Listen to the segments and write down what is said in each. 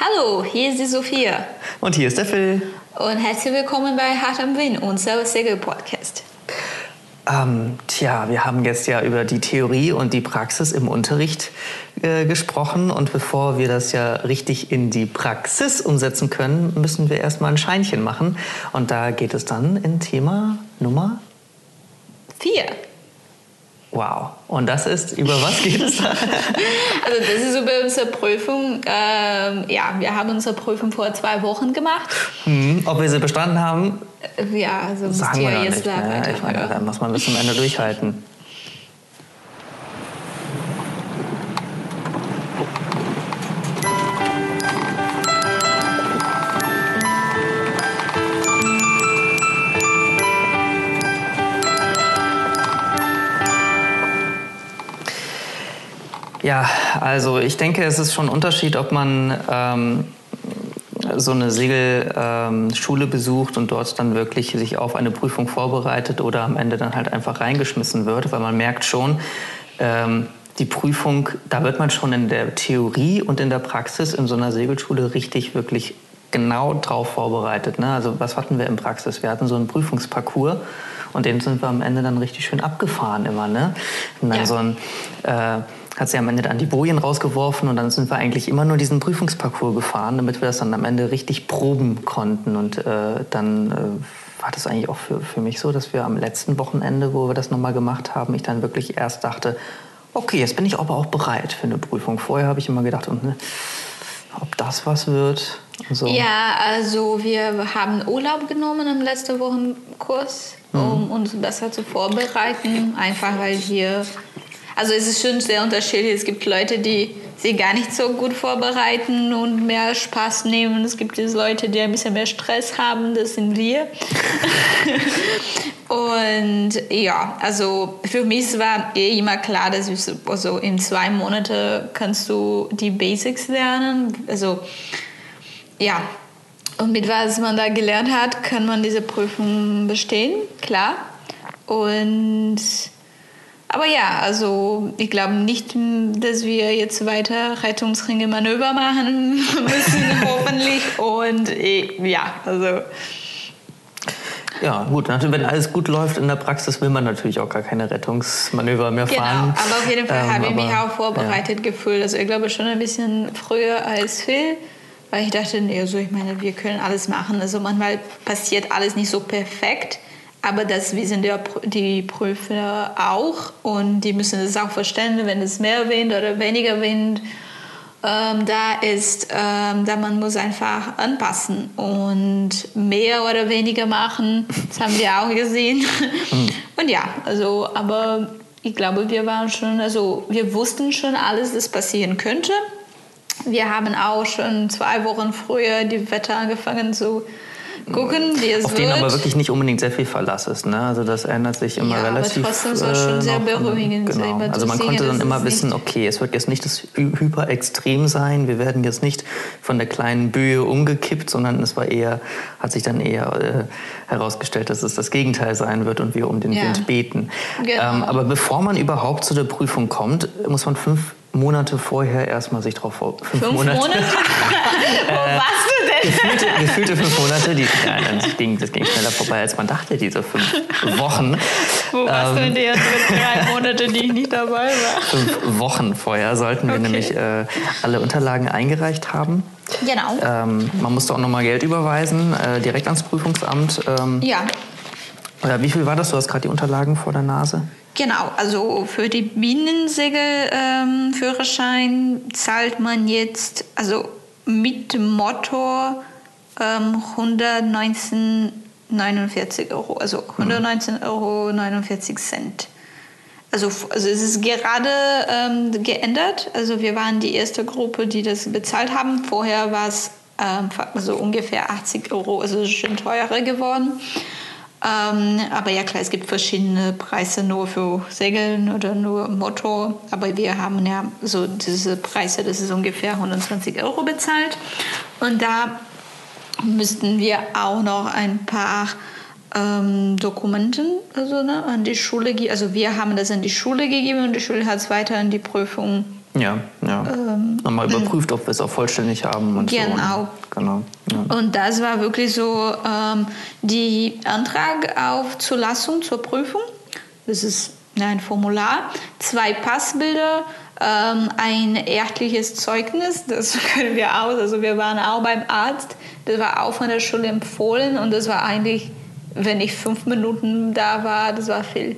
Hallo, hier ist die Sophia. Und hier ist der Phil. Und herzlich willkommen bei Hart am Wind, unser Segel-Podcast. Ähm, tja, wir haben jetzt ja über die Theorie und die Praxis im Unterricht äh, gesprochen. Und bevor wir das ja richtig in die Praxis umsetzen können, müssen wir erstmal ein Scheinchen machen. Und da geht es dann in Thema Nummer Vier. Wow. Und das ist, über was geht es da? also das ist über unsere Prüfung. Ähm, ja, wir haben unsere Prüfung vor zwei Wochen gemacht. Hm, ob wir sie bestanden haben? Ja, also sagen wir noch jetzt nicht. da Ne? Ich meine, da muss man bis zum Ende durchhalten. Ja, also ich denke, es ist schon ein Unterschied, ob man ähm, so eine Segelschule ähm, besucht und dort dann wirklich sich auf eine Prüfung vorbereitet oder am Ende dann halt einfach reingeschmissen wird, weil man merkt schon, ähm, die Prüfung, da wird man schon in der Theorie und in der Praxis in so einer Segelschule richtig wirklich genau drauf vorbereitet. Ne? Also was hatten wir in Praxis? Wir hatten so einen Prüfungsparcours und den sind wir am Ende dann richtig schön abgefahren immer. Ne? Und dann Ja. so ein äh, hat sie am Ende dann die Bojen rausgeworfen und dann sind wir eigentlich immer nur diesen Prüfungsparcours gefahren, damit wir das dann am Ende richtig proben konnten. Und äh, dann äh, war das eigentlich auch für, für mich so, dass wir am letzten Wochenende, wo wir das nochmal gemacht haben, ich dann wirklich erst dachte, okay, jetzt bin ich aber auch bereit für eine Prüfung. Vorher habe ich immer gedacht, und, ne, ob das was wird. So. Ja, also wir haben Urlaub genommen im letzten Wochenkurs, um uns besser zu vorbereiten. Einfach weil hier, also es ist schon sehr unterschiedlich. Es gibt Leute, die sich gar nicht so gut vorbereiten und mehr Spaß nehmen. Es gibt diese Leute, die ein bisschen mehr Stress haben. Das sind wir. und ja, also für mich war eh immer klar, dass ich so, also in zwei Monaten kannst du die Basics lernen. Also ja, und mit was man da gelernt hat, kann man diese Prüfung bestehen, klar. Und aber ja, also ich glaube nicht, dass wir jetzt weiter Rettungsringe Manöver machen müssen, hoffentlich. Und eh, ja, also Ja, gut. Natürlich, wenn alles gut läuft in der Praxis, will man natürlich auch gar keine Rettungsmanöver mehr genau. fahren. Aber auf jeden Fall Ähm, habe ich mich auch vorbereitet gefühlt. Also ich glaube schon ein bisschen früher als Phil. Weil ich dachte, nee, also ich meine, wir können alles machen. Also manchmal passiert alles nicht so perfekt. Aber das wissen die, die Prüfer auch und die müssen es auch verstehen, wenn es mehr Wind oder weniger Wind ähm, da ist, ähm, da man muss einfach anpassen und mehr oder weniger machen. Das haben wir auch gesehen. Und ja, also, aber ich glaube, wir waren schon, also wir wussten schon alles, das passieren könnte. Wir haben auch schon zwei Wochen früher die Wetter angefangen zu gucken, wie es Auf wird. den aber wirklich nicht unbedingt sehr viel Verlass ist. Ne? Also das ändert sich immer Ja, aber relativ. trotzdem soll es schon sehr noch. beruhigend sein, Genau. Also man konnte dann immer wissen, okay, es wird jetzt nicht das Hy- Hyperextrem sein. Wir werden jetzt nicht von der kleinen Böe umgekippt, sondern es war eher, hat sich dann eher äh, herausgestellt, dass es das Gegenteil sein wird und wir um den Ja. Wind beten. Genau. Ähm, aber bevor man überhaupt zu der Prüfung kommt, muss man fünf Monate vorher erstmal sich drauf vor. Fünf, Fünf Monate? Wo warst du denn? gefühlte, gefühlte fünf Monate, die, ja, das, ging, das ging schneller vorbei, als man dachte, diese fünf Wochen. Wo warst du Ähm, in den drei Monaten, die ich nicht dabei war? Fünf Wochen vorher sollten wir Okay. nämlich äh, alle Unterlagen eingereicht haben. Genau. Ähm, man musste auch nochmal Geld überweisen, äh, direkt ans Prüfungsamt. Ähm, Ja, äh, wie viel war das? Du hast gerade die Unterlagen vor der Nase. genau. Also für die Binnensegel-Führerschein zahlt man jetzt, also mit Motor ähm, 119,49 Euro, also 119,49 Euro. Also, also es ist gerade ähm, geändert. Also wir waren die erste Gruppe, die das bezahlt haben. Vorher war es ähm, also ungefähr 80 Euro, also schon teurer geworden. Ähm, aber ja klar, es gibt verschiedene Preise nur für Segeln oder nur Motor. Aber wir haben ja so diese Preise, das ist ungefähr 120 Euro bezahlt. Und da müssten wir auch noch ein paar ähm, Dokumenten also, ne, an die Schule geben. Also wir haben das an die Schule gegeben und die Schule hat es weiter an die Prüfung Ja, ja. Ähm, Nochmal überprüft, ob wir es auch vollständig haben. Und genau. So. genau. Ja. Und das war wirklich so ähm, die Antrag auf Zulassung zur Prüfung. Das ist ein Formular, zwei Passbilder, ähm, ein ärztliches Zeugnis, das können wir auch. Also wir waren auch beim Arzt, das war auch von der Schule empfohlen und das war eigentlich, wenn ich fünf Minuten da war, das war viel.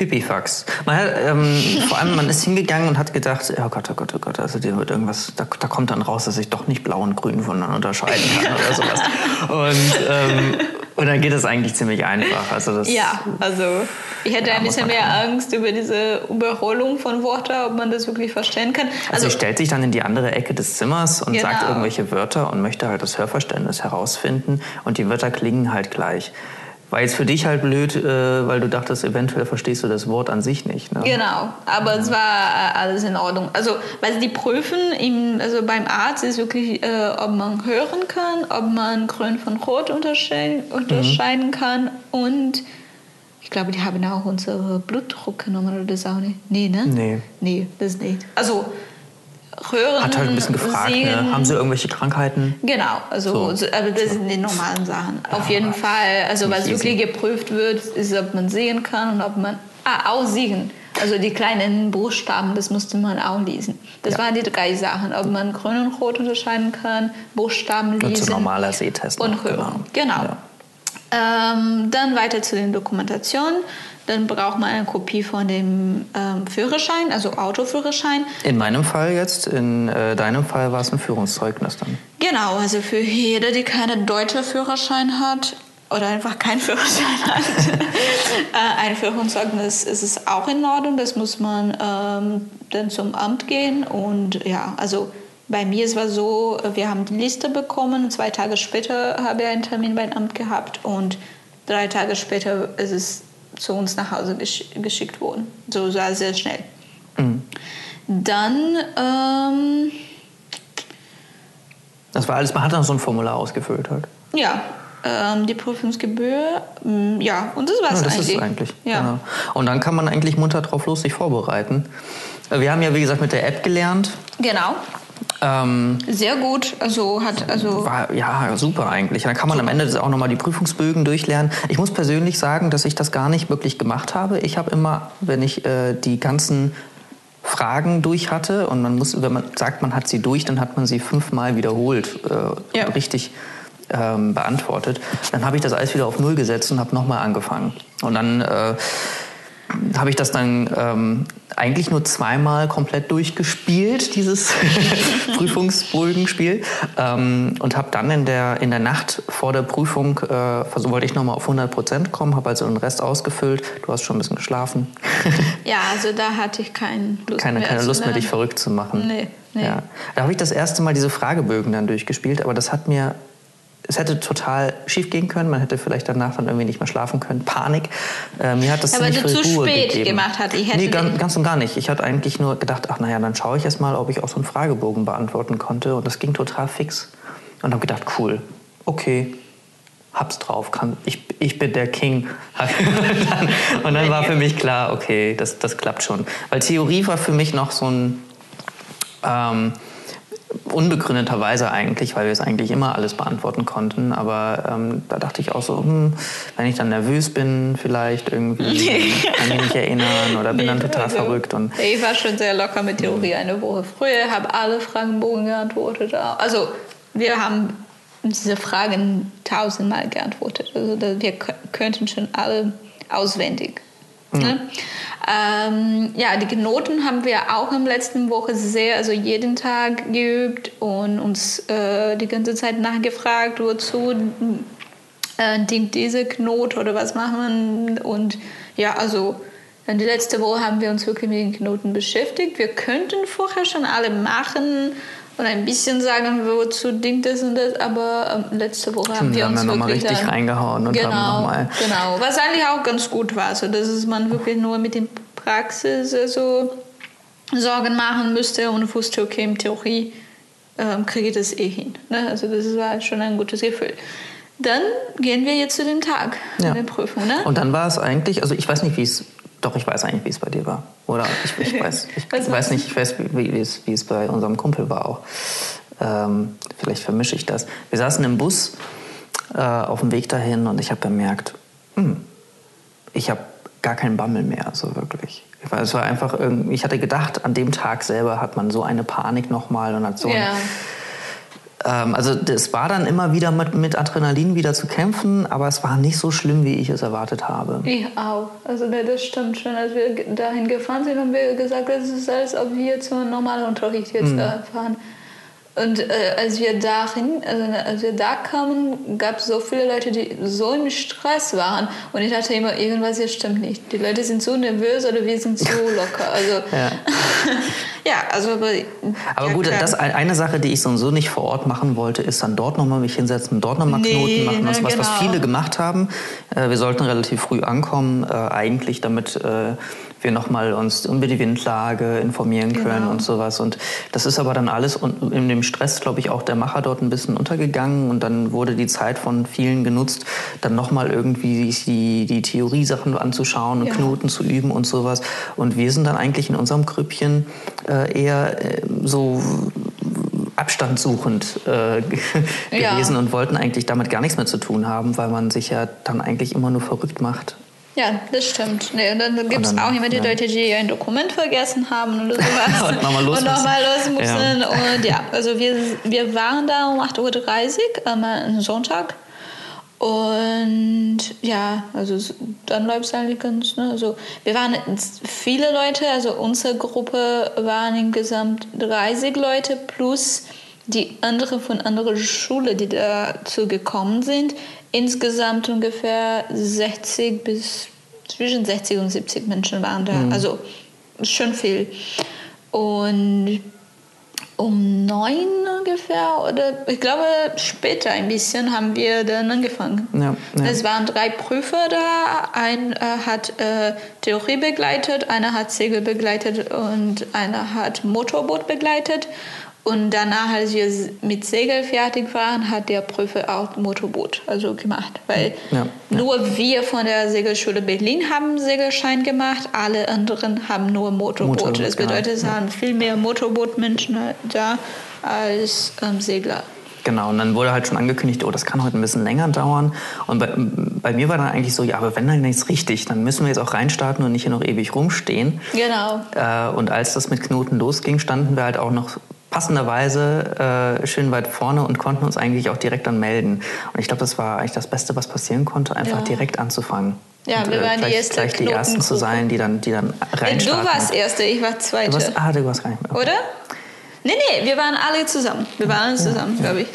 Pipifax. Man hat, ähm, vor allem, man ist hingegangen und hat gedacht, oh Gott, oh Gott, oh Gott, also dir wird irgendwas, da, da kommt dann raus, dass ich doch nicht blau und grün voneinander unterscheiden kann oder sowas. Und, ähm, und dann geht es eigentlich ziemlich einfach. Also das, ja, also ich hätte ja, ein bisschen mehr Angst über diese Überholung von Worten, ob man das wirklich verstehen kann. Also, also stellt sich dann in die andere Ecke des Zimmers und genau. sagt irgendwelche Wörter und möchte halt das Hörverständnis herausfinden und die Wörter klingen halt gleich. War jetzt für dich halt blöd, äh, weil du dachtest, eventuell verstehst du das Wort an sich nicht. Ne? Genau, aber ja. es war äh, alles in Ordnung. Also, weil die prüfen, im, also beim Arzt ist wirklich, äh, ob man hören kann, ob man grün von rot unterscheiden, unterscheiden mhm. kann und ich glaube, die haben auch unsere Blutdruck genommen oder das auch nicht. Nee, ne? Nee. Nee, das nicht. Also, hören. Hat halt ein bisschen gefragt, ne? haben sie irgendwelche Krankheiten? Genau, also, so. aber das sind die normalen Sachen. Ja, Auf jeden Fall, also was wirklich geprüft wird, ist, ob man sehen kann und ob man, ah, auch sehen. Also die kleinen Buchstaben, das musste man auch lesen. Das ja. waren die drei Sachen, ob man grün und rot unterscheiden kann, Buchstaben lesen. Und so normaler Sehtest. Und hören, genau. genau. Ja. Ähm, dann weiter zu den Dokumentationen. Dann braucht man eine Kopie von dem ähm, Führerschein, also Autoführerschein. In meinem Fall jetzt, in äh, deinem Fall war es ein Führungszeugnis dann. Genau, also für jede, die keinen deutschen Führerschein hat oder einfach keinen Führerschein hat, äh, ein Führungszeugnis ist es auch in Ordnung. Das muss man ähm, dann zum Amt gehen und ja, also bei mir es war so, wir haben die Liste bekommen. Zwei Tage später habe ich einen Termin beim Amt gehabt und drei Tage später ist es zu uns nach Hause gesch geschickt wurden. So sehr, sehr schnell. Mhm. Dann. Ähm, das war alles, man hat dann so ein Formular ausgefüllt halt. Ja, ähm, die Prüfungsgebühr, mm, ja, und das war es ja, das eigentlich. Ist eigentlich ja. Genau. Und dann kann man eigentlich munter drauf los sich vorbereiten. Wir haben ja, wie gesagt, mit der App gelernt. Genau. Ähm, Sehr gut, also hat also war, ja super eigentlich. Dann kann man am Ende auch nochmal die Prüfungsbögen durchlernen. Ich muss persönlich sagen, dass ich das gar nicht wirklich gemacht habe. Ich habe immer, wenn ich äh, die ganzen Fragen durch hatte und man muss, wenn man sagt, man hat sie durch, dann hat man sie fünfmal wiederholt, äh, ja. richtig ähm, beantwortet. Dann habe ich das alles wieder auf Null gesetzt und habe nochmal angefangen. Und dann äh, habe ich das dann ähm, eigentlich nur zweimal komplett durchgespielt, dieses Prüfungsbogenspiel. Ähm, und habe dann in der, in der Nacht vor der Prüfung, äh, wollte ich nochmal auf 100 Prozent kommen, habe also den Rest ausgefüllt. Du hast schon ein bisschen geschlafen. ja, also da hatte ich keine Lust keine, mehr. Keine Lust mehr, dich verrückt zu machen. Nee, nee. Ja. Da habe ich das erste Mal diese Fragebögen dann durchgespielt, aber das hat mir es hätte total schief gehen können. Man hätte vielleicht danach dann irgendwie nicht mehr schlafen können. Panik. Äh, mir hat das ja, ziemlich weil du zu Ruhe spät gegeben. gemacht hast. Ich nee, ganz, ganz, und gar nicht. Ich hatte eigentlich nur gedacht, ach naja, dann schaue ich erst mal, ob ich auch so einen Fragebogen beantworten konnte. Und das ging total fix. Und habe gedacht, cool, okay, hab's drauf, kann, ich, ich bin der King. und dann war für mich klar, okay, das, das klappt schon. Weil Theorie war für mich noch so ein... Ähm, unbegründeterweise eigentlich, weil wir es eigentlich immer alles beantworten konnten. Aber ähm, da dachte ich auch so, hm, wenn ich dann nervös bin, vielleicht irgendwie, kann ich mich erinnern oder bin nee, dann total also, verrückt. Und ich war schon sehr locker mit Theorie eine Woche früher, habe alle Fragenbogen geantwortet. Also wir haben diese Fragen tausendmal geantwortet. Also wir könnten schon alle auswendig. Ne? Ähm, ja, die Noten haben wir auch in der letzten Woche sehr, also jeden Tag geübt und uns äh, die ganze Zeit nachgefragt, wozu äh, dient diese Knote oder was machen wir. Und ja, also die letzte Woche haben wir uns wirklich mit den Knoten beschäftigt. Wir könnten vorher schon alle machen und ein bisschen sagen, wozu dient das und das, aber ähm, letzte Woche haben wir, haben uns wirklich richtig dann, reingehauen und genau, haben nochmal. Genau, was eigentlich auch ganz gut war, so dass es man wirklich nur mit den Praxis so Sorgen machen müsste und wusste, okay, in Theorie ähm, kriege ich das eh hin. Ne? Also das war schon ein gutes Gefühl. Dann gehen wir jetzt zu dem Tag ja. der Prüfung. Ne? Und dann war es eigentlich, also ich weiß nicht, wie es Doch, ich weiß eigentlich, wie es bei dir war. Oder ich, ich weiß, ich weiß nicht, ich weiß, wie, wie, es, wie es bei unserem Kumpel war auch. Ähm, vielleicht vermische ich das. Wir saßen im Bus äh, auf dem Weg dahin und ich habe gemerkt, hm, ich habe gar keinen Bammel mehr, so wirklich. Es war einfach ich hatte gedacht, an dem Tag selber hat man so eine Panik nochmal und hat so Ja. ähm, also es war dann immer wieder mit, mit Adrenalin wieder zu kämpfen, aber es war nicht so schlimm, wie ich es erwartet habe. Ich auch. Also das stimmt schon. Als wir dahin gefahren sind, haben wir gesagt, das ist als ob wir zum normalen Unterricht jetzt äh, fahren. Und äh, als wir dahin, also als wir da kamen, gab es so viele Leute, die so im Stress waren. Und ich dachte immer, irgendwas hier stimmt nicht. Die Leute sind so nervös oder wir sind so locker. Also Ja. ja, also aber, Aber ja, gut, klar. das eine Sache, die ich so und so nicht vor Ort machen wollte, ist dann dort nochmal mich hinsetzen, dort nochmal Nee, Knoten machen. Das, ne, was, was genau. viele gemacht haben. Äh, wir sollten relativ früh ankommen, äh, eigentlich, damit äh, wir nochmal uns über die Windlage informieren können Genau. und sowas. Und das ist aber dann alles in dem Stress, glaube ich, auch der Macher dort ein bisschen untergegangen. Und dann wurde die Zeit von vielen genutzt, dann nochmal irgendwie die, die Theoriesachen anzuschauen und Ja. Knoten zu üben und sowas. Und wir sind dann eigentlich in unserem Grüppchen äh, eher äh, so abstandsuchend äh, Ja. gewesen und wollten eigentlich damit gar nichts mehr zu tun haben, weil man sich ja dann eigentlich immer nur verrückt macht. Ja, das stimmt. Nee, und dann gibt es auch immer die ja. Leute, die ein Dokument vergessen haben oder sowas. Und nochmal los Und nochmal los müssen. müssen. Und ja, also wir, wir waren da um 8.30 Uhr am äh, Sonntag. Und ja, also dann läuft es eigentlich ganz. Ne? Also wir waren viele Leute, also unsere Gruppe waren insgesamt 30 Leute plus die andere von anderer Schule, die dazu gekommen sind. Insgesamt ungefähr 60 bis zwischen 60 und 70 Menschen waren da. Also schon viel. Und um neun ungefähr oder ich glaube später ein bisschen haben wir dann angefangen. Ja, ja. Es waren drei Prüfer da. Ein äh, hat äh, Theorie begleitet, einer hat Segel begleitet und einer hat Motorboot begleitet. Und danach, als wir mit Segel fertig waren, hat der Prüfer auch Motorboot also gemacht. Weil Ja, ja. nur wir von der Segelschule Berlin haben Segelschein gemacht, alle anderen haben nur Motorboot. Motorboot, das genau. bedeutet, es waren viel mehr Motorbootmenschen da als ähm, Segler. Genau, und dann wurde halt schon angekündigt, oh, das kann heute ein bisschen länger dauern. Und bei, bei mir war dann eigentlich so, ja, aber wenn dann jetzt richtig, dann müssen wir jetzt auch reinstarten und nicht hier noch ewig rumstehen. Genau. Äh, und als das mit Knoten losging, standen wir halt auch noch passenderweise äh, schön weit vorne und konnten uns eigentlich auch direkt dann melden. Und ich glaube, das war eigentlich das Beste, was passieren konnte, einfach Ja. direkt anzufangen. Ja, und, wir waren die erste gleich die Ersten zu sein, die dann, die dann reinstarten. Du warst Erste, ich war Zweite. Du warst, ah, du warst gar nicht mehr. Okay. Oder? Nee, nee, wir waren alle zusammen. Wir waren alle zusammen, glaube ich.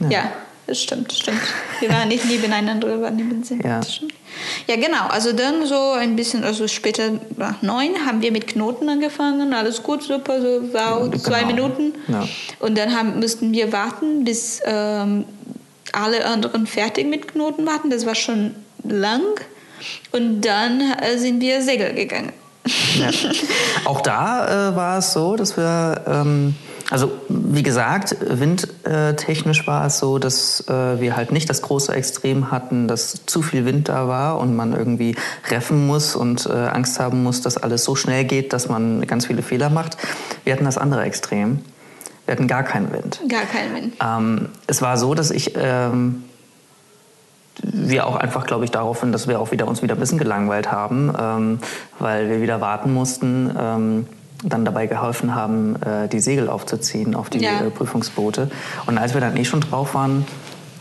Ja. Das stimmt, stimmt. Wir waren nicht nebeneinander, wir waren neben sie. Ja. Ja, genau. Also dann so ein bisschen, also später nach neun haben wir mit Knoten angefangen. Alles gut, super, so wow, Genau. zwei Minuten. Ja. Und dann haben, mussten wir warten, bis ähm, alle anderen fertig mit Knoten warten. Das war schon lang. Und dann äh, sind wir Segel gegangen. Ja. Auch da äh, war es so, dass wir, ähm, also wie gesagt, windtechnisch war es so, dass äh, wir halt nicht das große Extrem hatten, dass zu viel Wind da war und man irgendwie reffen muss und äh, Angst haben muss, dass alles so schnell geht, dass man ganz viele Fehler macht. Wir hatten das andere Extrem. Wir hatten gar keinen Wind. Gar kein Wind. Ähm, es war so, dass ich ähm, wir auch einfach, glaube ich, darauf hin, dass wir auch wieder uns wieder ein bisschen gelangweilt haben, ähm, weil wir wieder warten mussten, ähm, dann dabei geholfen haben, äh, die Segel aufzuziehen auf die Ja. äh, Prüfungsboote. Und als wir dann eh schon drauf waren,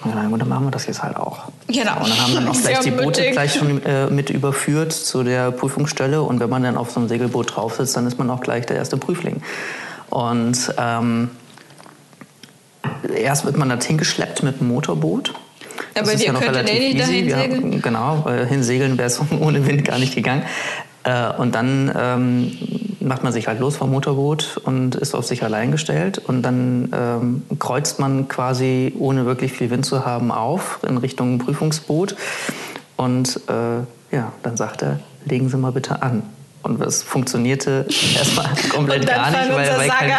ja, gut, dann machen wir das jetzt halt auch. Genau. Und dann haben dann auch gleich die Boote gleich schon äh, mit überführt zu der Prüfungsstelle. Und wenn man dann auf so einem Segelboot drauf sitzt, dann ist man auch gleich der erste Prüfling. Und ähm, erst wird man dorthin geschleppt mit dem Motorboot. Das Aber ist wir ja noch könnten relativ eh nicht easy. dahin segeln. Haben, genau, weil hinsegeln wäre es ohne Wind gar nicht gegangen. Äh, und dann ähm, macht man sich halt los vom Motorboot und ist auf sich allein gestellt. Und dann ähm, kreuzt man quasi, ohne wirklich viel Wind zu haben, auf in Richtung Prüfungsboot. Und äh, ja, dann sagt er, legen Sie mal bitte an. Und das funktionierte erstmal komplett gar nicht, weil, weil kein,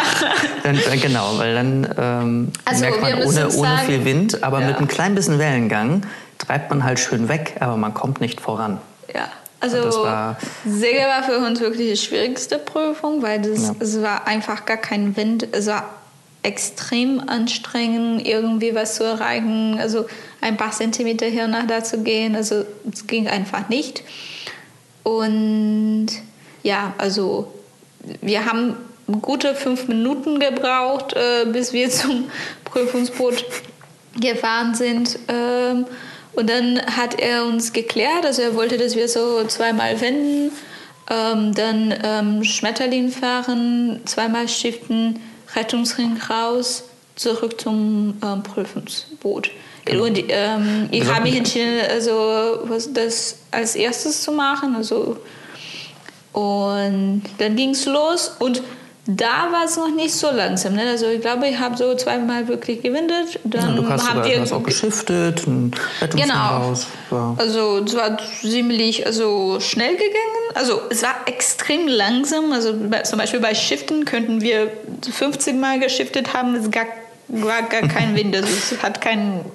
dann, genau, weil dann ähm, Also, merkt man ohne, ohne viel Wind, aber Ja. mit einem klein bisschen Wellengang treibt man halt schön weg, aber man kommt nicht voran. Ja. Also Segel war für uns wirklich die schwierigste Prüfung, weil das, ja. es war einfach gar kein Wind. Es war extrem anstrengend, irgendwie was zu erreichen. Also ein paar Zentimeter hier nach da zu gehen. Also es ging einfach nicht. Und ja, also wir haben gute fünf Minuten gebraucht, äh, bis wir zum Prüfungsboot gefahren sind. Ähm, und dann hat er uns geklärt, also er wollte, dass wir so zweimal wenden, ähm, dann ähm, Schmetterling fahren, zweimal shiften, Rettungsring raus, zurück zum ähm, Prüfungsboot. Genau. Und ähm, ich habe mich entschieden, also was das als erstes zu machen. Also und dann ging es los und da war es noch nicht so langsam. Ne? Also ich glaube, ich habe so zweimal wirklich gewindet. Dann ja, du hast, haben sogar, wir hast auch geschiftet, ein genau. raus. Ja. Also es war ziemlich also, schnell gegangen. Also es war extrem langsam. Also bei, zum Beispiel bei Shiften könnten wir 50 Mal geschiftet haben. Es gab, war gar kein Wind. Also es hat keinen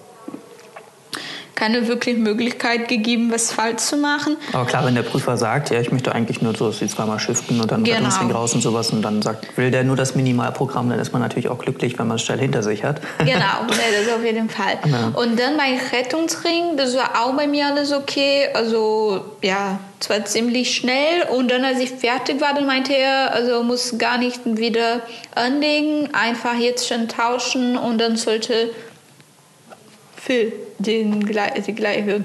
keine wirkliche Möglichkeit gegeben, was falsch zu machen. Aber klar, wenn der Prüfer sagt, ja, ich möchte eigentlich nur so die zweimal shiften und dann genau. Rettungsring raus und sowas und dann sagt, will der nur das Minimalprogramm, dann ist man natürlich auch glücklich, wenn man es schnell hinter sich hat. Genau, das auf jeden Fall. Ja. Und dann mein Rettungsring, das war auch bei mir alles okay. Also ja, zwar ziemlich schnell und dann, als ich fertig war, dann meinte er, also muss gar nicht wieder anlegen, einfach jetzt schon tauschen und dann sollte Phil den, die gleiche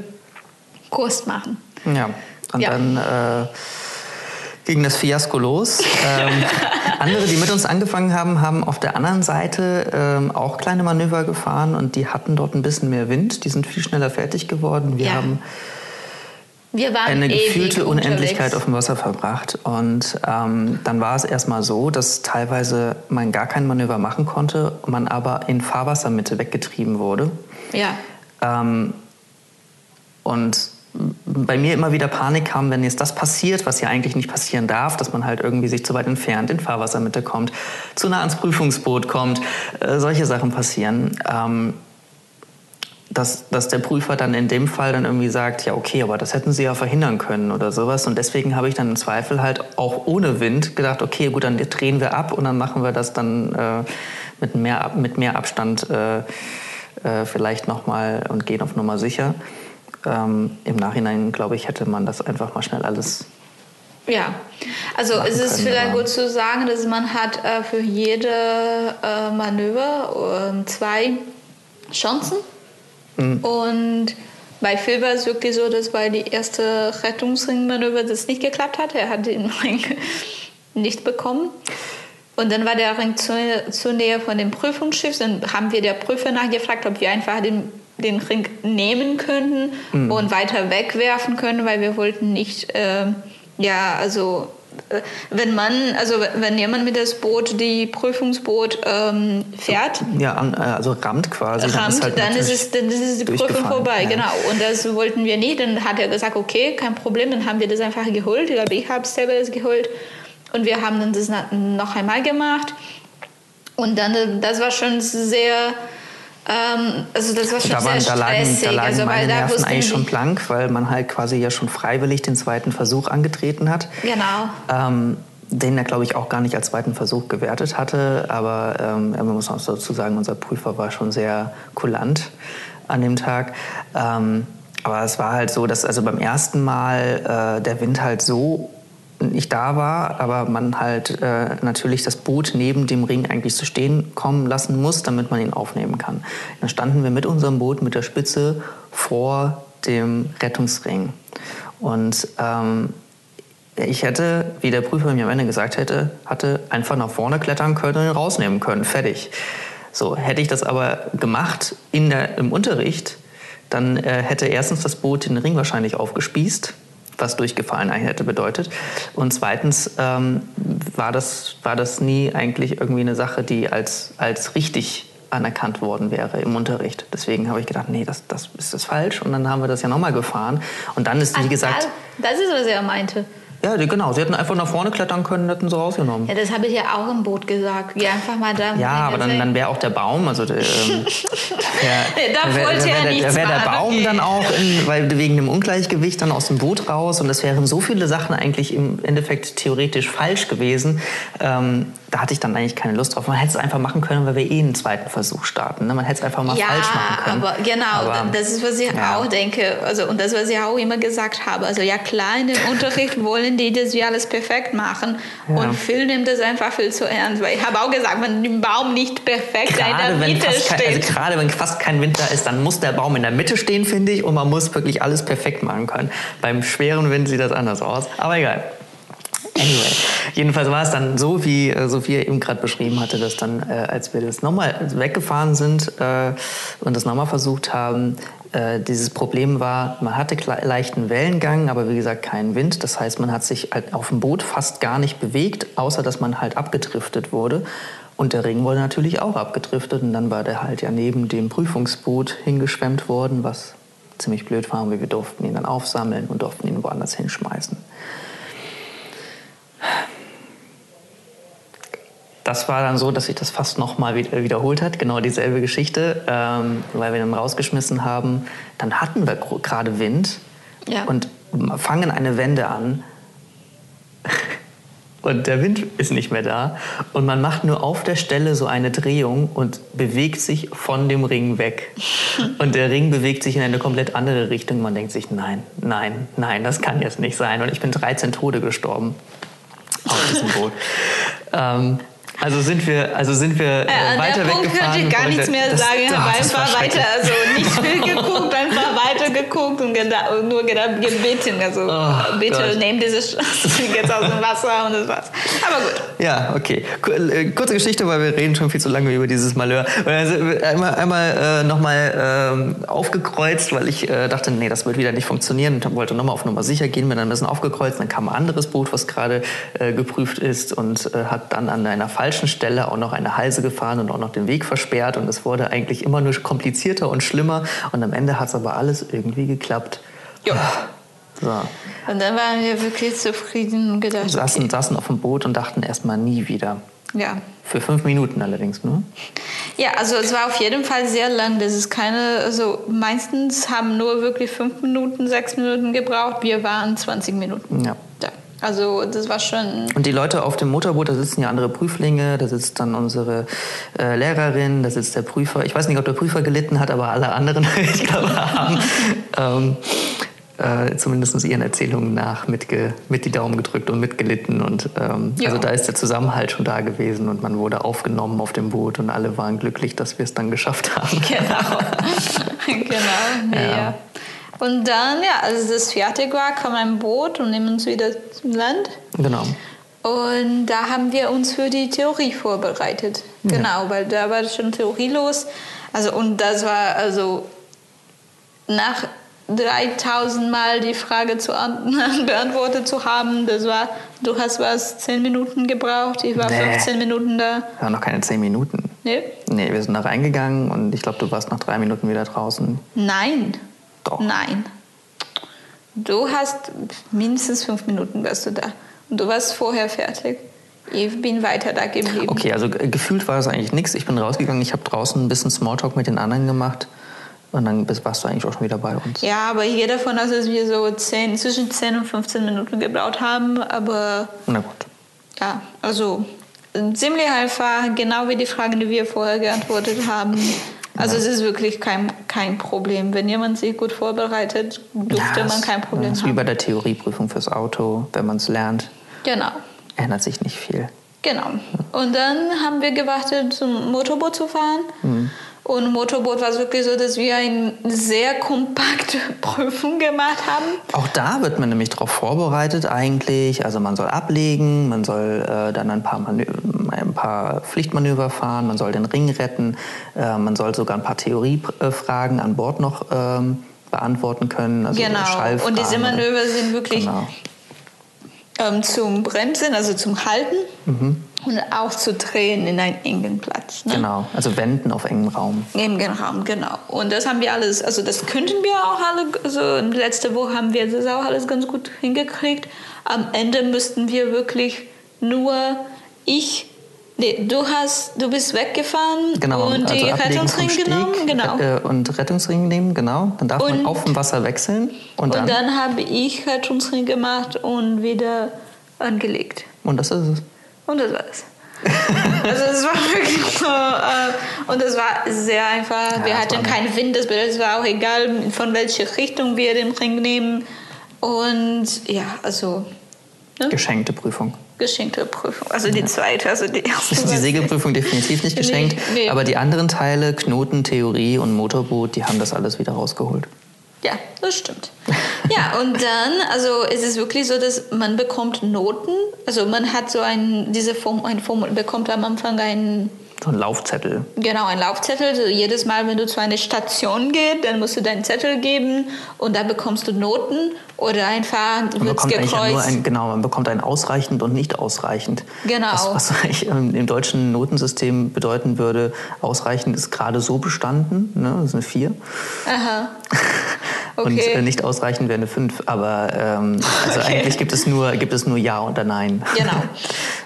Kurs machen. Ja, und ja. dann äh, ging das Fiasko los. ähm, andere, die mit uns angefangen haben, haben auf der anderen Seite ähm, auch kleine Manöver gefahren und die hatten dort ein bisschen mehr Wind. Die sind viel schneller fertig geworden. Wir ja. haben eine gefühlte Unendlichkeit auf dem Wasser verbracht. Und ähm, dann war es erstmal so, dass teilweise man gar kein Manöver machen konnte, man aber in Fahrwassermitte weggetrieben wurde. Ja. Ähm, und bei mir immer wieder Panik kam, wenn jetzt das passiert, was ja eigentlich nicht passieren darf, dass man halt irgendwie sich zu weit entfernt, in Fahrwassermitte kommt, zu nah ans Prüfungsboot kommt, äh, solche Sachen passieren. Ähm, dass, dass der Prüfer dann in dem Fall dann irgendwie sagt, ja okay, aber das hätten sie ja verhindern können oder sowas. Und deswegen habe ich dann im Zweifel halt auch ohne Wind gedacht, okay, gut, dann drehen wir ab und dann machen wir das dann äh, mit, mehr, mit mehr Abstand äh, äh, vielleicht nochmal und gehen auf Nummer sicher. Ähm, Im Nachhinein, glaube ich, hätte man das einfach mal schnell alles ja, also es ist können, vielleicht gut zu sagen, dass man hat äh, für jede äh, Manöver äh, zwei Chancen. Mhm. Und bei Phil war es wirklich so, dass bei die erste Rettungsringmanöver das nicht geklappt hat. Er hat den Ring nicht bekommen. Und dann war der Ring zu, zu näher von dem Prüfungsschiff. Dann haben wir der Prüfer nachgefragt, ob wir einfach den, den Ring nehmen könnten mhm. und weiter wegwerfen können, weil wir wollten nicht, äh, ja, also äh, wenn man, also wenn jemand mit das Boot, die Prüfungsboot ähm, fährt. Ja, also rammt quasi. Rammt, dann ist, halt dann ist, es, dann ist die Prüfung vorbei, ja. genau. Und das wollten wir nicht. Dann hat er gesagt, okay, kein Problem, dann haben wir das einfach geholt. Ich glaube, ich habe selber das geholt. Und wir haben dann das noch einmal gemacht. Und dann, das war schon sehr, ähm, also das war schon da waren, sehr da lagen, stressig. Da lagen also, meine Nerven eigentlich schon blank, weil man halt quasi ja schon freiwillig den zweiten Versuch angetreten hat. Genau. Ähm, den er, glaube ich, auch gar nicht als zweiten Versuch gewertet hatte. Aber ähm, man muss auch dazu sagen, unser Prüfer war schon sehr kulant an dem Tag. Ähm, aber es war halt so, dass also beim ersten Mal äh, der Wind halt so nicht da war, aber man halt äh, natürlich das Boot neben dem Ring eigentlich zu stehen kommen lassen muss, damit man ihn aufnehmen kann. Dann standen wir mit unserem Boot mit der Spitze vor dem Rettungsring. Und ähm, ich hätte, wie der Prüfer mir am Ende gesagt hätte, hatte einfach nach vorne klettern können und ihn rausnehmen können. Fertig. So, hätte ich das aber gemacht in der, im Unterricht, dann äh, hätte erstens das Boot den Ring wahrscheinlich aufgespießt was durchgefallen hätte bedeutet. Und zweitens ähm, war, das, war das nie eigentlich irgendwie eine Sache, die als, als richtig anerkannt worden wäre im Unterricht. Deswegen habe ich gedacht, nee, das, das ist das falsch. Und dann haben wir das ja nochmal gefahren. Und dann ist, wie gesagt... Das ist, was er meinte. Ja, die, genau. Sie hätten einfach nach vorne klettern können, hätten sie rausgenommen. Ja, das habe ich ja auch im Boot gesagt. Geh einfach mal da. Ja, aber dann, dann wäre auch der Baum, also der, ähm, wär, Da wär- wollte wär er der- nichts wär der Baum okay. dann auch, in, weil wegen dem Ungleichgewicht dann aus dem Boot raus und es wären so viele Sachen eigentlich im Endeffekt theoretisch falsch gewesen. Ähm, da hatte ich dann eigentlich keine Lust drauf. Man hätte es einfach machen können, weil wir eh einen zweiten Versuch starten. Ne? Man hätte es einfach mal ja, falsch machen können. aber genau, Aber- das ist, was ich ja. auch denke. Also, und das, was ich auch immer gesagt habe. Also, ja, klar, in dem Unterricht wollen die, dass wir alles perfekt machen. Ja. Und Phil nimmt das einfach viel zu ernst. Weil ich habe auch gesagt, wenn der Baum nicht perfekt in Gerade der wenn, Mitte fast kein, also steht. gerade wenn fast kein Wind da ist, dann muss der Baum in der Mitte stehen, finde ich, und man muss wirklich alles perfekt machen können. Beim schweren Wind sieht das anders aus, aber egal. Jedenfalls war es dann so, wie äh, Sophia eben gerade beschrieben hatte, dass dann, äh, als wir das nochmal weggefahren sind äh, und das nochmal versucht haben, äh, dieses Problem war, man hatte leichten Wellengang, aber wie gesagt keinen Wind. Das heißt, man hat sich halt auf dem Boot fast gar nicht bewegt, außer dass man halt abgedriftet wurde. Und der Ring wurde natürlich auch abgedriftet und dann war der halt ja neben dem Prüfungsboot hingeschwemmt worden, was ziemlich blöd war, weil wir durften ihn dann aufsammeln und durften ihn woanders hinschmeißen. Das war dann so, dass sich das fast nochmal wiederholt hat, genau dieselbe Geschichte, ähm, weil wir dann rausgeschmissen haben. Dann hatten wir gerade Wind Ja. und fangen eine Wende an und der Wind ist nicht mehr da und man macht nur auf der Stelle so eine Drehung und bewegt sich von dem Ring weg. Und der Ring bewegt sich in eine komplett andere Richtung. Man denkt sich, nein, nein, nein, das kann jetzt nicht sein. Und ich bin 13 Tode gestorben auf diesem Boot. ähm, also sind wir, also sind wir äh, Ja, an weiter der Punkt weggefahren. könnte ich gar nichts mehr das- sagen. Ich habe einfach weiter, also nicht viel geguckt, einfach weiter geguckt und, geda- und nur gedacht, gebeten. Also Oh, bitte Gott. nehmt dieses Ding jetzt aus dem Wasser und das war's. Aber gut. Ja, okay. Äh, Kurze Geschichte, weil wir reden schon viel zu lange über dieses Malheur. Also einmal einmal äh, nochmal ähm, aufgekreuzt, weil ich äh, dachte, nee, das wird wieder nicht funktionieren und wollte nochmal auf Nummer sicher gehen, bin dann ein bisschen aufgekreuzt. Dann kam ein anderes Boot, was gerade äh, geprüft ist und äh, hat dann an einer falschen Stelle auch noch eine Halse gefahren und auch noch den Weg versperrt. Und es wurde eigentlich immer nur komplizierter und schlimmer. Und am Ende hat es aber alles irgendwie geklappt. Ja. So. Und dann waren wir wirklich zufrieden und gedacht, Saßen, saßen auf dem Boot und dachten erstmal nie wieder. ja. Für fünf Minuten allerdings nur. Ja, also es war auf jeden Fall sehr lang. Das ist keine, also meistens haben nur wirklich fünf Minuten, sechs Minuten gebraucht. Wir waren 20 Minuten. Ja. da. Also das war schon. Und die Leute auf dem Motorboot, da sitzen ja andere Prüflinge, da sitzt dann unsere äh, Lehrerin, da sitzt der Prüfer. Ich weiß nicht, ob der Prüfer gelitten hat, aber alle anderen, ich glaube, haben ähm, äh, zumindest ihren Erzählungen nach mitge mit die Daumen gedrückt und mitgelitten. Und ähm, Ja. also da ist der Zusammenhalt schon da gewesen und man wurde aufgenommen auf dem Boot und alle waren glücklich, dass wir es dann geschafft haben. Genau. genau. Ja. ja. Und dann, ja, als das fertig war, kam ein Boot und nehmen uns wieder zum Land. Genau. Und da haben wir uns für die Theorie vorbereitet. Genau, weil da war schon Theorie los. Also, und das war also nach 3000 Mal die Frage zu an beantwortet zu haben. Das war, du hast was, 10 Minuten gebraucht, ich war Nee. 15 Minuten da. Ja, noch keine zehn Minuten. Nee? Nee, wir sind da reingegangen und ich glaube, du warst nach drei Minuten wieder draußen. Nein. Doch. Nein. Du hast mindestens fünf Minuten warst du da. Und du warst vorher fertig. Ich bin weiter da geblieben. Okay, also ge- gefühlt war das eigentlich nichts. Ich bin rausgegangen, ich habe draußen ein bisschen Smalltalk mit den anderen gemacht und dann bist, warst du eigentlich auch schon wieder bei uns. Ja, aber ich gehe davon aus, dass wir so 10, zwischen 10 und 15 Minuten gebraucht haben. Aber Na gut. ja, also ziemlich einfach, genau wie die Fragen, die wir vorher geantwortet haben. Also es ist wirklich kein, kein Problem. Wenn jemand sich gut vorbereitet, dürfte Ja, man kein Problem es ist wie haben. bei der Theorieprüfung fürs Auto. Wenn man es lernt, Genau. ändert sich nicht viel. Genau. Und dann haben wir gewartet, zum Motorboot zu fahren. Mhm. Und Motorboot war es wirklich so, dass wir eine sehr kompakte Prüfung gemacht haben. Auch da wird man nämlich darauf vorbereitet eigentlich. Also man soll ablegen, man soll äh, dann ein paar, Manö ein paar Pflichtmanöver fahren, man soll den Ring retten, äh, man soll sogar ein paar Theoriefragen an Bord noch ähm, beantworten können. Also genau. Und diese Manöver sind wirklich Genau. ähm, zum Bremsen, also zum Halten. Mhm. Und auch zu drehen in einen engen Platz. Ne? Genau, also wenden auf engem Raum. Engen Raum, genau. Und das haben wir alles, also das könnten wir auch alle, also letzte Woche haben wir das auch alles ganz gut hingekriegt. Am Ende müssten wir wirklich nur ich Nee, du hast, du bist weggefahren genau, und die also Rettungsring genommen, genau. Äh, und Rettungsring nehmen, genau. Dann darf und, man auf dem Wasser wechseln. Und, und dann, dann habe ich Rettungsring gemacht und wieder angelegt. Und das ist es. Und das war es. also es war wirklich so äh, und es war sehr einfach. Ja, wir hatten keinen Wind, das war auch egal, von welcher Richtung wir den Ring nehmen. Und ja, also. Ne? Geschenkte Prüfung geschenkte Prüfung. Also die zweite, also die erste. Die Segelprüfung definitiv nicht geschenkt. Nee, nee. Aber die anderen Teile, Knoten, Theorie und Motorboot, die haben das alles wieder rausgeholt. Ja, das stimmt. ja, und dann, also ist es wirklich so, dass man bekommt Noten. Also man hat so ein, diese Form, ein Form, bekommt am Anfang einen so ein Laufzettel. Genau, ein Laufzettel. Also jedes Mal, wenn du zu einer Station gehst, dann musst du deinen Zettel geben und da bekommst du Noten oder einfach wird gekreuzt. Ein, genau, man bekommt ein ausreichend und nicht ausreichend. Genau. Das, was eigentlich im deutschen Notensystem bedeuten würde, ausreichend ist gerade so bestanden, ne? das ist eine 4. Aha. Okay. Und äh, nicht ausreichend wäre eine 5. Aber ähm, also okay. eigentlich gibt es, nur, gibt es nur Ja oder Nein. Genau.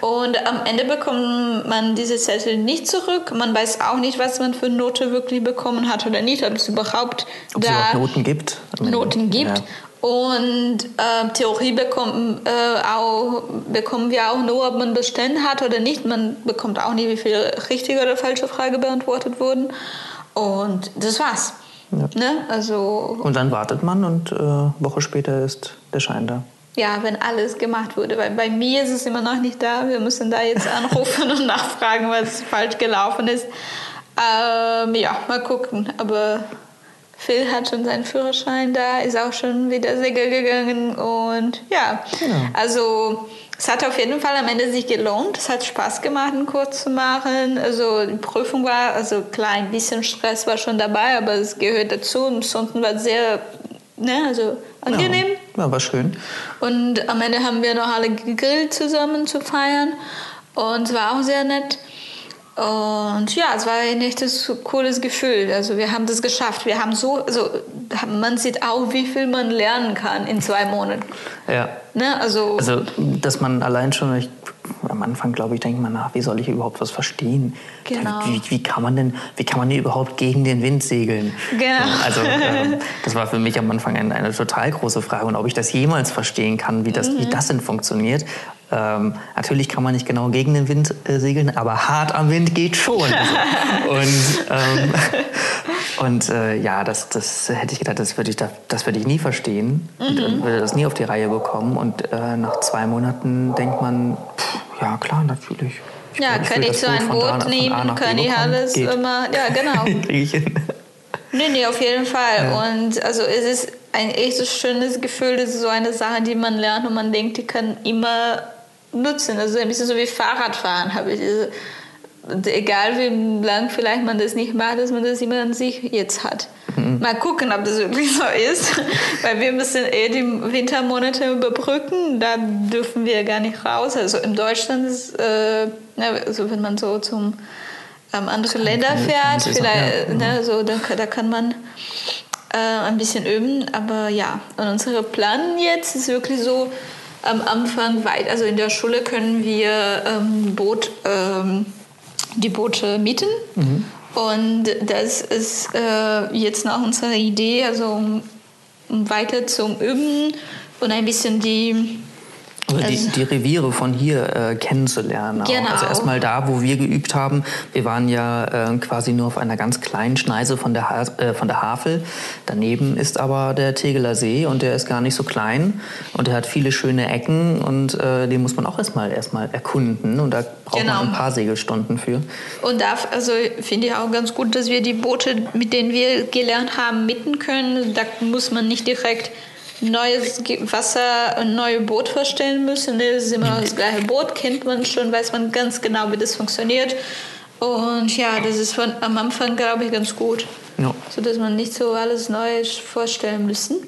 Und am Ende bekommt man diese Zettel nicht zurück. Man weiß auch nicht, was man für Note wirklich bekommen hat oder nicht, ob es überhaupt ob da es überhaupt Noten gibt. Noten gibt. Ja. Und äh, Theorie bekommen, äh, auch, bekommen wir auch nur, ob man bestanden hat oder nicht. Man bekommt auch nicht, wie viele richtige oder falsche Fragen beantwortet wurden. Und das war's. Ja. Ne? Also, und dann wartet man und äh, Woche später ist der Schein da. Ja, wenn alles gemacht wurde. Weil bei mir ist es immer noch nicht da. Wir müssen da jetzt anrufen und nachfragen, was falsch gelaufen ist. Ähm, ja, mal gucken. Aber Phil hat schon seinen Führerschein da, ist auch schon wieder Segel gegangen und ja, genau. also es hat auf jeden Fall am Ende sich gelohnt. Es hat Spaß gemacht, einen Kurs zu machen. Also die Prüfung war, also klar, ein bisschen Stress war schon dabei, aber es gehört dazu. Und Stunden war sehr, ne, also angenehm. Ja, war schön. Und am Ende haben wir noch alle gegrillt zusammen zu feiern und es war auch sehr nett. Und ja, es war ein echtes cooles Gefühl. Also wir haben das geschafft. Wir haben so, also man sieht auch, wie viel man lernen kann in zwei Monaten. Ja. Ne? Also, also dass man allein schon, ich, am Anfang glaube ich, denkt man nach, wie soll ich überhaupt was verstehen? Genau. Wie, wie, kann man denn, wie kann man denn überhaupt gegen den Wind segeln? Genau. Also äh, das war für mich am Anfang eine, eine, total große Frage und ob ich das jemals verstehen kann, wie das, mhm. wie das denn funktioniert. Ähm, natürlich kann man nicht genau gegen den Wind äh, segeln, aber hart am Wind geht schon. und ähm, und äh, ja, das, das hätte ich gedacht, das würde ich, das würde ich nie verstehen mhm. und würde das nie auf die Reihe bekommen. Und äh, nach zwei Monaten denkt man, pff, ja klar, natürlich. Ich ja, kann ich so ein Boot nehmen, kann ich alles Geht. immer, ja genau. Kriege ich hin. Nee, nee, auf jeden Fall. Ja. Und also es ist ein echtes schönes Gefühl, das ist so eine Sache, die man lernt und man denkt, die kann immer nutzen. Also ein bisschen so wie Fahrradfahren habe ich. Also, egal wie lang vielleicht man das nicht macht, dass man das immer an sich jetzt hat. Mhm. Mal gucken, ob das wirklich so ist, weil wir müssen eh die Wintermonate überbrücken, da dürfen wir gar nicht raus. Also in Deutschland ist, äh, also wenn man so zum ähm, andere Länder fährt, vielleicht, ja. ne, so, da, da kann man äh, ein bisschen üben, aber ja. Und unser Plan jetzt ist wirklich so, am Anfang weit. Also in der Schule können wir ähm, Boot, ähm, die Boote mieten. Mhm. Und das ist äh, jetzt noch unsere Idee, also um, um weiter zum Üben und ein bisschen die also die, die, Reviere von hier äh, kennenzulernen. Genau. Also erstmal da, wo wir geübt haben. Wir waren ja äh, quasi nur auf einer ganz kleinen Schneise von der, ha äh, von der Havel. Daneben ist aber der Tegeler See und der ist gar nicht so klein und der hat viele schöne Ecken und äh, den muss man auch erstmal erstmal erkunden und da braucht genau. man ein paar Segelstunden für. Und da also finde ich auch ganz gut, dass wir die Boote, mit denen wir gelernt haben, mitten können. Da muss man nicht direkt neues Wasser, ein neues Boot vorstellen müssen. Das ist immer das gleiche Boot, kennt man schon, weiß man ganz genau, wie das funktioniert. Und ja, das ist von, am Anfang, glaube ich, ganz gut. Ja. So dass man nicht so alles Neues vorstellen müssen.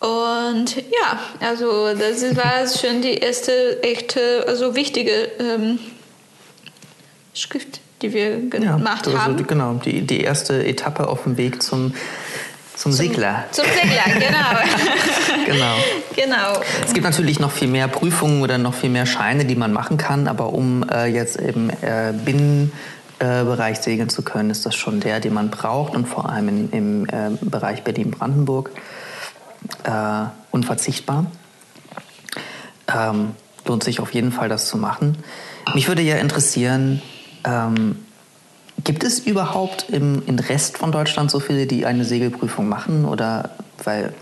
Und ja, also das war schon die erste echte, also wichtige ähm, Schrift, die wir gemacht also, haben. Genau, die, die erste Etappe auf dem Weg zum, zum, Segler. Zum Segler, genau. genau. genau. Es gibt natürlich noch viel mehr Prüfungen oder noch viel mehr Scheine, die man machen kann, aber um äh, jetzt eben äh, Binnenbereich äh, segeln zu können, ist das schon der, den man braucht und vor allem in, im äh, Bereich Berlin-Brandenburg äh, unverzichtbar. Ähm, lohnt sich auf jeden Fall, das zu machen. Mich würde ja interessieren, ähm, gibt es überhaupt im, im Rest von Deutschland so viele, die eine Segelprüfung machen? Oder weil,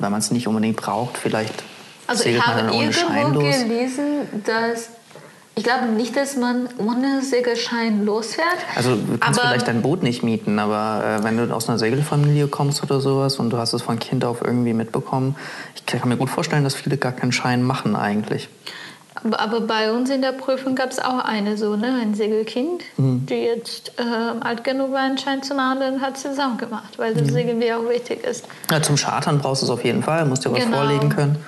weil man es nicht unbedingt braucht, vielleicht also segelt man dann ohne Schein los? Ich habe gelesen, dass ich glaube nicht, dass man ohne Segelschein losfährt. Also du kannst vielleicht dein Boot nicht mieten, aber äh, wenn du aus einer Segelfamilie kommst oder sowas und du hast es von Kind auf irgendwie mitbekommen, ich kann mir gut vorstellen, dass viele gar keinen Schein machen eigentlich. Aber, bei uns in der Prüfung gab es auch eine so, ne, ein Segelkind, mhm. die jetzt äh, alt genug war, einen Schein zu machen, dann hat sie es auch gemacht, weil das mhm. Segeln auch wichtig ist. Ja, zum Chartern brauchst du es auf jeden Fall, musst dir was genau. vorlegen können.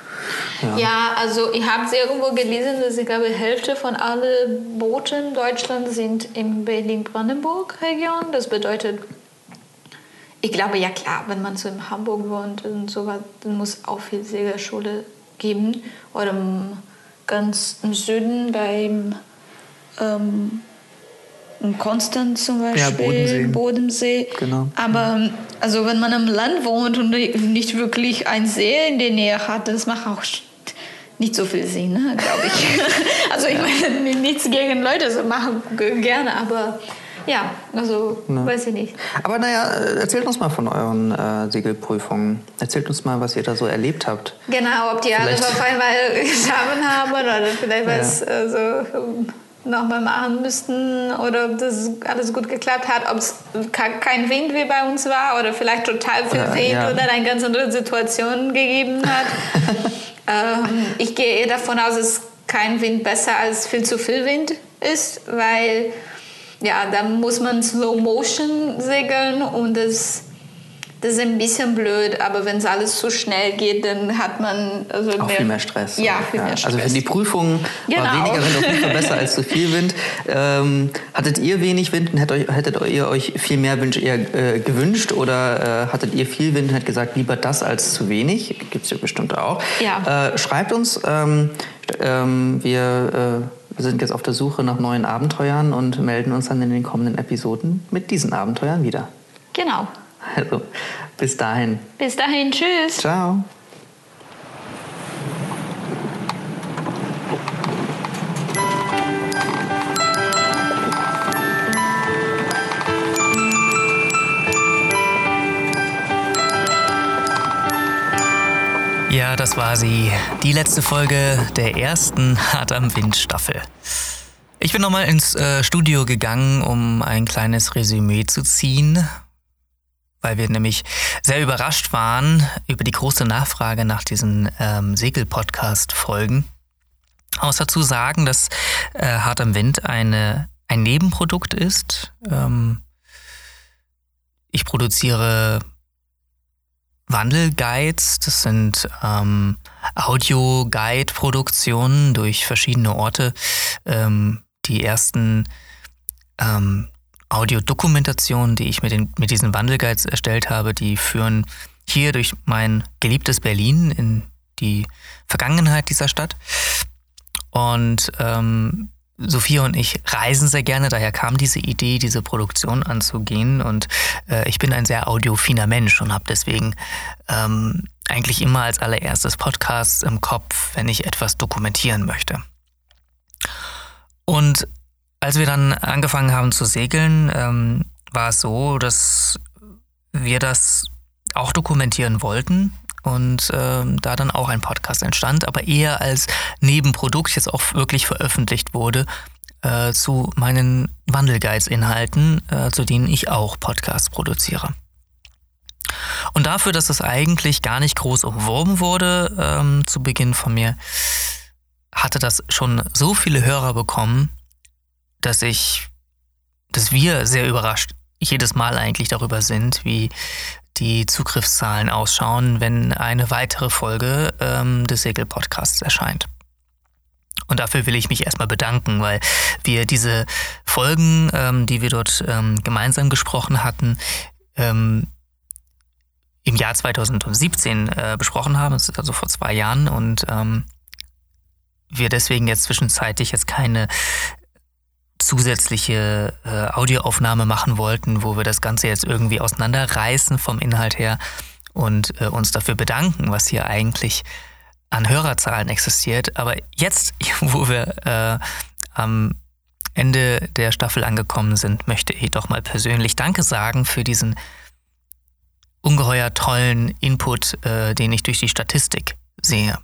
Ja. ja, also ich habe es irgendwo gelesen, dass ich glaube, die Hälfte von allen Booten in Deutschland sind in Berlin-Brandenburg-Region. Das bedeutet, ich glaube, ja klar, wenn man so in Hamburg wohnt und so was, dann muss auch viel Segelschule geben. Oder ganz im Süden beim ähm, in Konstanz zum Beispiel, ja, Bodensee. Bodensee. Genau. Aber also wenn man am Land wohnt und nicht wirklich ein See in der Nähe hat, das macht auch nicht so viel Sinn, ne, glaube ich. also ich meine, nichts gegen Leute so machen gerne, aber ja, also ne. weiß ich nicht. Aber naja, erzählt uns mal von euren äh, Segelprüfungen. Erzählt uns mal, was ihr da so erlebt habt. Genau, ob die alle auf einmal gesammelt haben oder vielleicht ja. was äh, so nochmal machen müssten oder ob das alles gut geklappt hat, ob es kein Wind wie bei uns war oder vielleicht total viel oder, Wind ja. oder eine ganz andere Situation gegeben hat. ähm, ich gehe eher davon aus, dass kein Wind besser als viel zu viel Wind ist, weil ja, da muss man Slow Motion segeln und das das ist ein bisschen blöd, aber wenn es alles zu schnell geht, dann hat man also auch mehr, viel mehr Stress. Ja, viel ja. mehr Stress. Also für die Prüfung genau. war weniger Wind auf jeden Fall besser als zu viel Wind. Ähm, hattet ihr wenig Wind und hättet, hättet ihr euch viel mehr Wind eher äh, gewünscht oder äh, hattet ihr viel Wind und hättet gesagt, lieber das als zu wenig? Gibt es ja bestimmt auch. Ja. Äh, schreibt uns, ähm, ähm, wir äh, wir sind jetzt auf der Suche nach neuen Abenteuern und melden uns dann in den kommenden Episoden mit diesen Abenteuern wieder. Genau. Also, bis dahin. Bis dahin, tschüss. Ciao. Ja, das war sie. Die letzte Folge der ersten Hart am Wind Staffel. Ich bin nochmal ins äh, Studio gegangen, um ein kleines Resümee zu ziehen, weil wir nämlich sehr überrascht waren über die große Nachfrage nach diesen ähm, Segel-Podcast-Folgen. Außer zu sagen, dass äh, Hart am Wind eine, ein Nebenprodukt ist. Ähm, ich produziere Wandelguides, das sind ähm, Audio-Guide-Produktionen durch verschiedene Orte. Ähm, die ersten ähm, Audiodokumentationen, die ich mit, den, mit diesen Wandelguides erstellt habe, die führen hier durch mein geliebtes Berlin in die Vergangenheit dieser Stadt. Und ähm, Sophia und ich reisen sehr gerne, daher kam diese Idee, diese Produktion anzugehen. Und äh, ich bin ein sehr audiofiner Mensch und habe deswegen ähm, eigentlich immer als allererstes Podcasts im Kopf, wenn ich etwas dokumentieren möchte. Und als wir dann angefangen haben zu segeln, ähm, war es so, dass wir das auch dokumentieren wollten und ähm, da dann auch ein Podcast entstand, aber eher als Nebenprodukt jetzt auch wirklich veröffentlicht wurde äh, zu meinen Wandelguides-Inhalten, äh, zu denen ich auch Podcasts produziere. Und dafür, dass es eigentlich gar nicht groß umworben wurde ähm, zu Beginn von mir, hatte das schon so viele Hörer bekommen, dass ich, dass wir sehr überrascht jedes Mal eigentlich darüber sind, wie die Zugriffszahlen ausschauen, wenn eine weitere Folge ähm, des Segel-Podcasts erscheint. Und dafür will ich mich erstmal bedanken, weil wir diese Folgen, ähm, die wir dort ähm, gemeinsam gesprochen hatten, ähm, im Jahr 2017 äh, besprochen haben, das ist also vor zwei Jahren und ähm, wir deswegen jetzt zwischenzeitlich jetzt keine zusätzliche äh, Audioaufnahme machen wollten, wo wir das Ganze jetzt irgendwie auseinanderreißen vom Inhalt her und äh, uns dafür bedanken, was hier eigentlich an Hörerzahlen existiert. Aber jetzt, wo wir äh, am Ende der Staffel angekommen sind, möchte ich doch mal persönlich Danke sagen für diesen ungeheuer tollen Input, äh, den ich durch die Statistik sehe.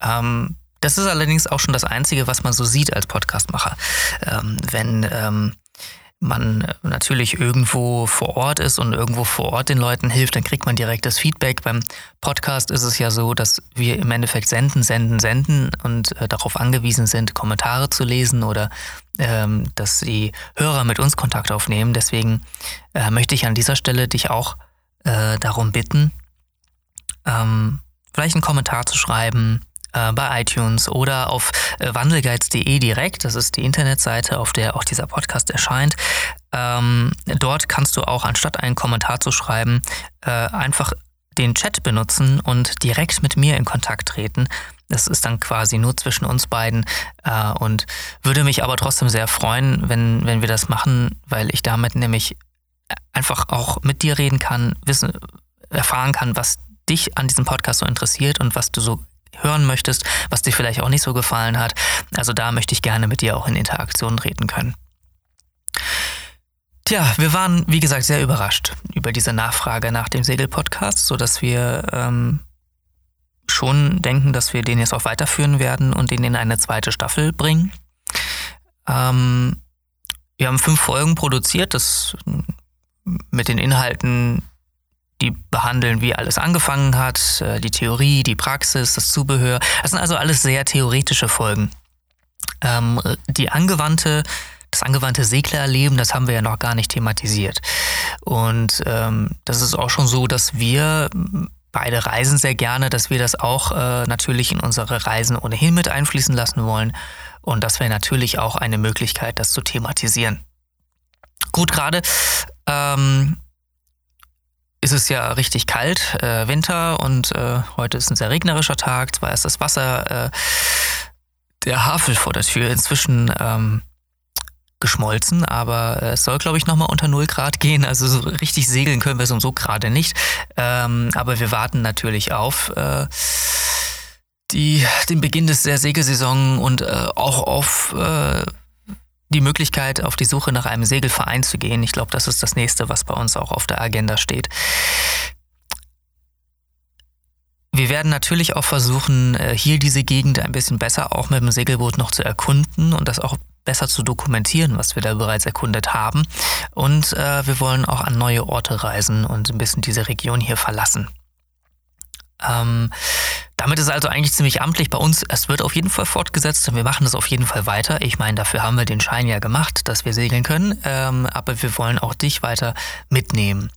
Ähm, das ist allerdings auch schon das Einzige, was man so sieht als Podcastmacher. Ähm, wenn ähm, man natürlich irgendwo vor Ort ist und irgendwo vor Ort den Leuten hilft, dann kriegt man direkt das Feedback. Beim Podcast ist es ja so, dass wir im Endeffekt senden, senden, senden und äh, darauf angewiesen sind, Kommentare zu lesen oder ähm, dass die Hörer mit uns Kontakt aufnehmen. Deswegen äh, möchte ich an dieser Stelle dich auch äh, darum bitten, ähm, vielleicht einen Kommentar zu schreiben, äh, bei iTunes oder auf äh, wandelgeiz.de direkt. Das ist die Internetseite, auf der auch dieser Podcast erscheint. Ähm, dort kannst du auch, anstatt einen Kommentar zu schreiben, äh, einfach den Chat benutzen und direkt mit mir in Kontakt treten. Das ist dann quasi nur zwischen uns beiden äh, und würde mich aber trotzdem sehr freuen, wenn, wenn wir das machen, weil ich damit nämlich einfach auch mit dir reden kann, wissen, erfahren kann, was dich an diesem Podcast so interessiert und was du so hören möchtest, was dir vielleicht auch nicht so gefallen hat. Also da möchte ich gerne mit dir auch in Interaktion treten können. Tja, wir waren, wie gesagt, sehr überrascht über diese Nachfrage nach dem Segel-Podcast, sodass wir ähm, schon denken, dass wir den jetzt auch weiterführen werden und den in eine zweite Staffel bringen. Ähm, wir haben fünf Folgen produziert, das mit den Inhalten die behandeln, wie alles angefangen hat, äh, die Theorie, die Praxis, das Zubehör. Das sind also alles sehr theoretische Folgen. Ähm, die angewandte, das angewandte Seglerleben, das haben wir ja noch gar nicht thematisiert. Und ähm, das ist auch schon so, dass wir beide reisen sehr gerne, dass wir das auch äh, natürlich in unsere Reisen ohnehin mit einfließen lassen wollen. Und das wäre natürlich auch eine Möglichkeit, das zu thematisieren. Gut, gerade ähm, ist es ja richtig kalt, äh, Winter und äh, heute ist ein sehr regnerischer Tag. Zwar ist das Wasser äh, der Havel vor der Tür inzwischen ähm, geschmolzen, aber es soll, glaube ich, nochmal unter 0 Grad gehen. Also so richtig segeln können wir so und so gerade nicht. Ähm, aber wir warten natürlich auf äh, die, den Beginn des der Segelsaison und äh, auch auf äh, die Möglichkeit, auf die Suche nach einem Segelverein zu gehen. Ich glaube, das ist das nächste, was bei uns auch auf der Agenda steht. Wir werden natürlich auch versuchen, äh, hier diese Gegend ein bisschen besser auch mit dem Segelboot noch zu erkunden und das auch besser zu dokumentieren, was wir da bereits erkundet haben. Und äh, wir wollen auch an neue Orte reisen und ein bisschen diese Region hier verlassen. Ähm, damit ist also eigentlich ziemlich amtlich bei uns. Es wird auf jeden Fall fortgesetzt und wir machen das auf jeden Fall weiter. Ich meine, dafür haben wir den Schein ja gemacht, dass wir segeln können. Ähm, aber wir wollen auch dich weiter mitnehmen.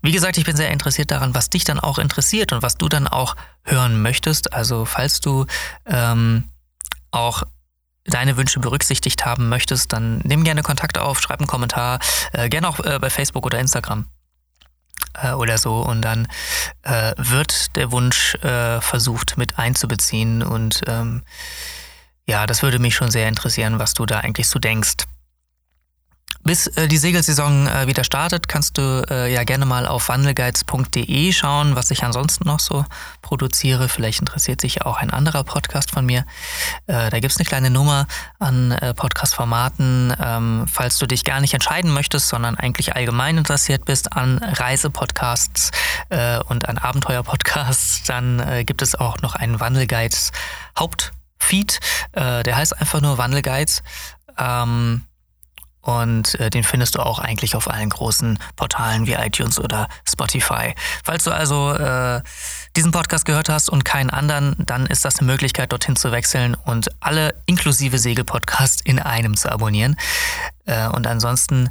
Wie gesagt, ich bin sehr interessiert daran, was dich dann auch interessiert und was du dann auch hören möchtest. Also falls du ähm, auch deine Wünsche berücksichtigt haben möchtest, dann nimm gerne Kontakt auf, schreib einen Kommentar, äh, gerne auch äh, bei Facebook oder Instagram äh, oder so und dann äh, wird der Wunsch äh, versucht mit einzubeziehen und ähm, ja, das würde mich schon sehr interessieren, was du da eigentlich so denkst. Bis äh, die Segelsaison äh, wieder startet, kannst du äh, ja gerne mal auf wandelgeiz.de schauen, was ich ansonsten noch so produziere. Vielleicht interessiert sich auch ein anderer Podcast von mir. Äh, da gibt es eine kleine Nummer an äh, Podcast-Formaten. Ähm, falls du dich gar nicht entscheiden möchtest, sondern eigentlich allgemein interessiert bist an Reisepodcasts äh, und an Abenteuerpodcasts, dann gibt es auch noch einen Wandelgeiz Hauptfeed. der heißt einfach nur Wandelgeiz. Ähm, und äh, den findest du auch eigentlich auf allen großen Portalen wie iTunes oder Spotify. Falls du also äh, diesen Podcast gehört hast und keinen anderen, dann ist das eine Möglichkeit, dorthin zu wechseln und alle inklusive Segel-Podcasts in einem zu abonnieren. Äh, und ansonsten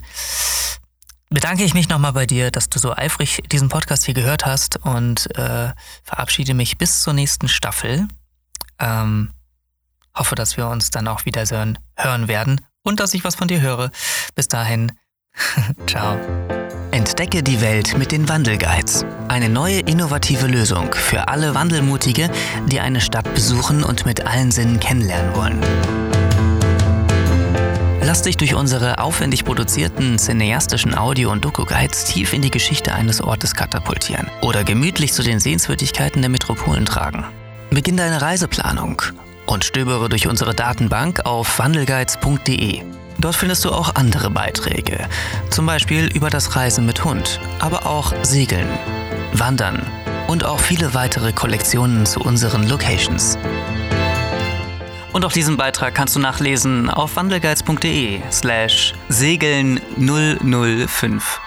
bedanke ich mich nochmal bei dir, dass du so eifrig diesen Podcast hier gehört hast und äh, verabschiede mich bis zur nächsten Staffel. Ähm, hoffe, dass wir uns dann auch wieder hören werden und dass ich was von dir höre. Bis dahin, ciao. Entdecke die Welt mit den Wandelguides. Eine neue innovative Lösung für alle Wandelmutige, die eine Stadt besuchen und mit allen Sinnen kennenlernen wollen. Lass dich durch unsere aufwendig produzierten cineastischen Audio- und Doku-Guides tief in die Geschichte eines Ortes katapultieren oder gemütlich zu den Sehenswürdigkeiten der Metropolen tragen. Beginn deine Reiseplanung und stöbere durch unsere Datenbank auf wandelguides.de. Dort findest du auch andere Beiträge, zum Beispiel über das Reisen mit Hund, aber auch Segeln, Wandern und auch viele weitere Kollektionen zu unseren Locations. Und auch diesen Beitrag kannst du nachlesen auf wandelguides.de slash segeln 005.